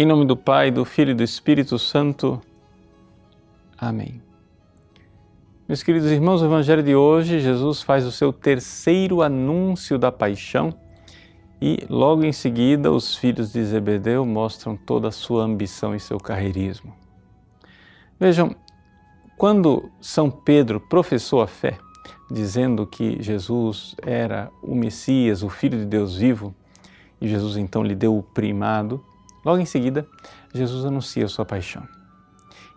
Em nome do Pai, do Filho e do Espírito Santo. Amém. Meus queridos irmãos, o Evangelho de hoje, Jesus faz o seu terceiro anúncio da paixão e logo em seguida os filhos de Zebedeu mostram toda a sua ambição e seu carreirismo. Vejam, quando São Pedro professou a fé, dizendo que Jesus era o Messias, o Filho de Deus vivo, e Jesus então lhe deu o primado, logo em seguida Jesus anuncia sua paixão.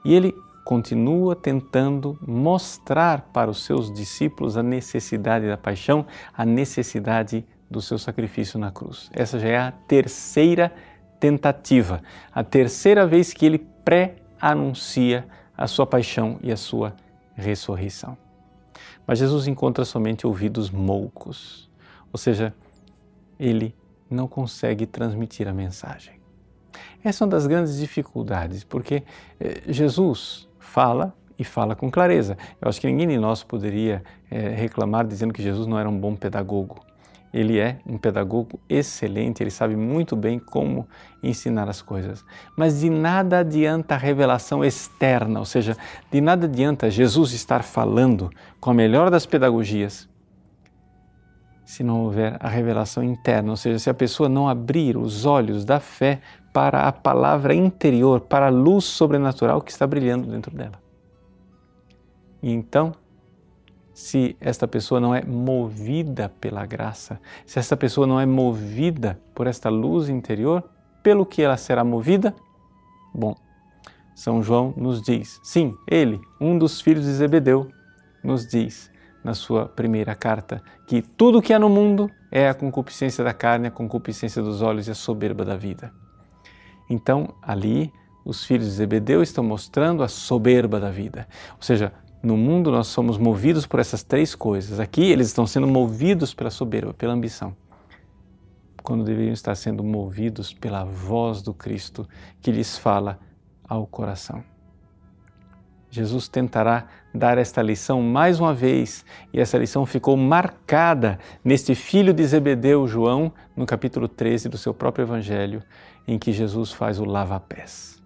E ele continua tentando mostrar para os seus discípulos a necessidade da paixão, a necessidade do seu sacrifício na cruz. Essa já é a terceira tentativa, a terceira vez que ele pré-anuncia a sua paixão e a sua ressurreição. Mas Jesus encontra somente ouvidos moucos, ou seja, ele não consegue transmitir a mensagem. Essa é uma das grandes dificuldades, porque eh, Jesus fala e fala com clareza. Eu acho que ninguém de nós poderia é, reclamar dizendo que Jesus não era um bom pedagogo. Ele é um pedagogo excelente, ele sabe muito bem como ensinar as coisas. Mas de nada adianta a revelação externa, ou seja, de nada adianta Jesus estar falando com a melhor das pedagogias se não houver a revelação interna, ou seja, se a pessoa não abrir os olhos da fé para a palavra interior, para a luz sobrenatural que está brilhando dentro dela. E então, se esta pessoa não é movida pela graça, se esta pessoa não é movida por esta luz interior, pelo que ela será movida? Bom, São João nos diz, sim, ele, um dos filhos de Zebedeu, nos diz na sua primeira carta que tudo que há no mundo é a concupiscência da carne, a concupiscência dos olhos e a soberba da vida. Então, ali, os filhos de Zebedeu estão mostrando a soberba da vida. Ou seja, no mundo nós somos movidos por essas três coisas. Aqui eles estão sendo movidos pela soberba, pela ambição, quando deveriam estar sendo movidos pela voz do Cristo que lhes fala ao coração. Jesus tentará dar esta lição mais uma vez, e essa lição ficou marcada neste filho de Zebedeu, João, no capítulo 13 do seu próprio evangelho, em que Jesus faz o lava-pés.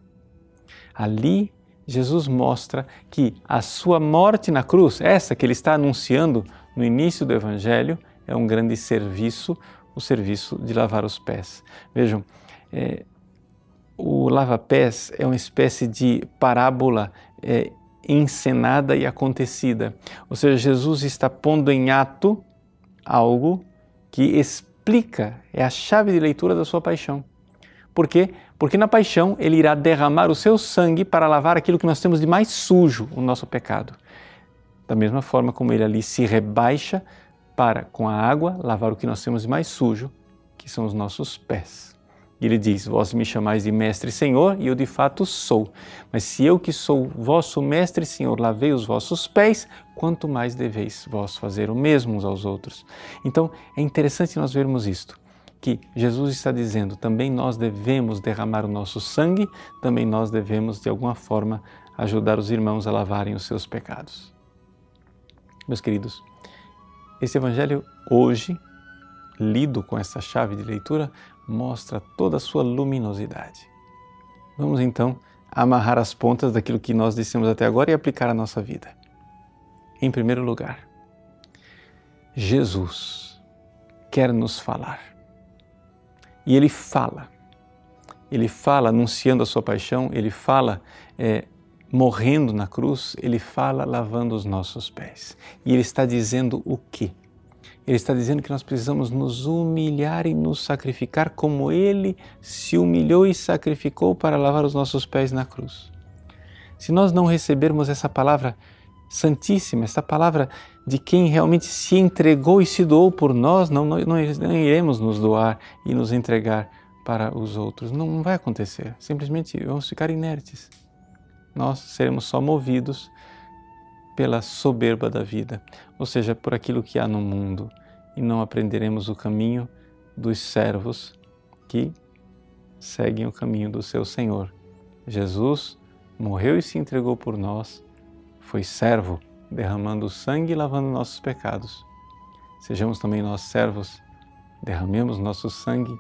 Ali Jesus mostra que a sua morte na cruz, essa que ele está anunciando no início do Evangelho, é um grande serviço, o serviço de lavar os pés. Vejam, é, o lava-pés é uma espécie de parábola é, encenada e acontecida. Ou seja, Jesus está pondo em ato algo que explica, é a chave de leitura da sua paixão. Por quê? Porque na paixão ele irá derramar o seu sangue para lavar aquilo que nós temos de mais sujo, o nosso pecado. Da mesma forma como ele ali se rebaixa para, com a água, lavar o que nós temos de mais sujo, que são os nossos pés. E ele diz: Vós me chamais de mestre e senhor, e eu de fato sou. Mas se eu que sou vosso mestre e senhor lavei os vossos pés, quanto mais deveis vós fazer o mesmo uns aos outros. Então é interessante nós vermos isto que Jesus está dizendo, também nós devemos derramar o nosso sangue, também nós devemos, de alguma forma, ajudar os irmãos a lavarem os seus pecados. Meus queridos, esse Evangelho hoje, lido com essa chave de leitura, mostra toda a sua luminosidade. Vamos então amarrar as pontas daquilo que nós dissemos até agora e aplicar à nossa vida. Em primeiro lugar, Jesus quer nos falar e ele fala. Ele fala anunciando a sua paixão, ele fala é, morrendo na cruz, ele fala lavando os nossos pés. E ele está dizendo o quê? Ele está dizendo que nós precisamos nos humilhar e nos sacrificar como ele se humilhou e sacrificou para lavar os nossos pés na cruz. Se nós não recebermos essa palavra santíssima, essa palavra de quem realmente se entregou e se doou por nós, não, não, não iremos nos doar e nos entregar para os outros. Não, não vai acontecer. Simplesmente vamos ficar inertes. Nós seremos só movidos pela soberba da vida, ou seja, por aquilo que há no mundo, e não aprenderemos o caminho dos servos que seguem o caminho do seu Senhor. Jesus morreu e se entregou por nós, foi servo derramando sangue e lavando nossos pecados. Sejamos também nós servos, derramemos nosso sangue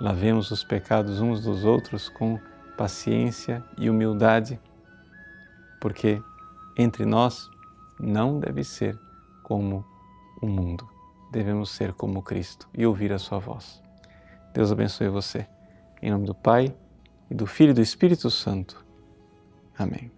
lavemos os pecados uns dos outros com paciência e humildade, porque entre nós não deve ser como o mundo, devemos ser como Cristo e ouvir a Sua voz. Deus abençoe você. Em nome do Pai, e do Filho e do Espírito Santo. Amém.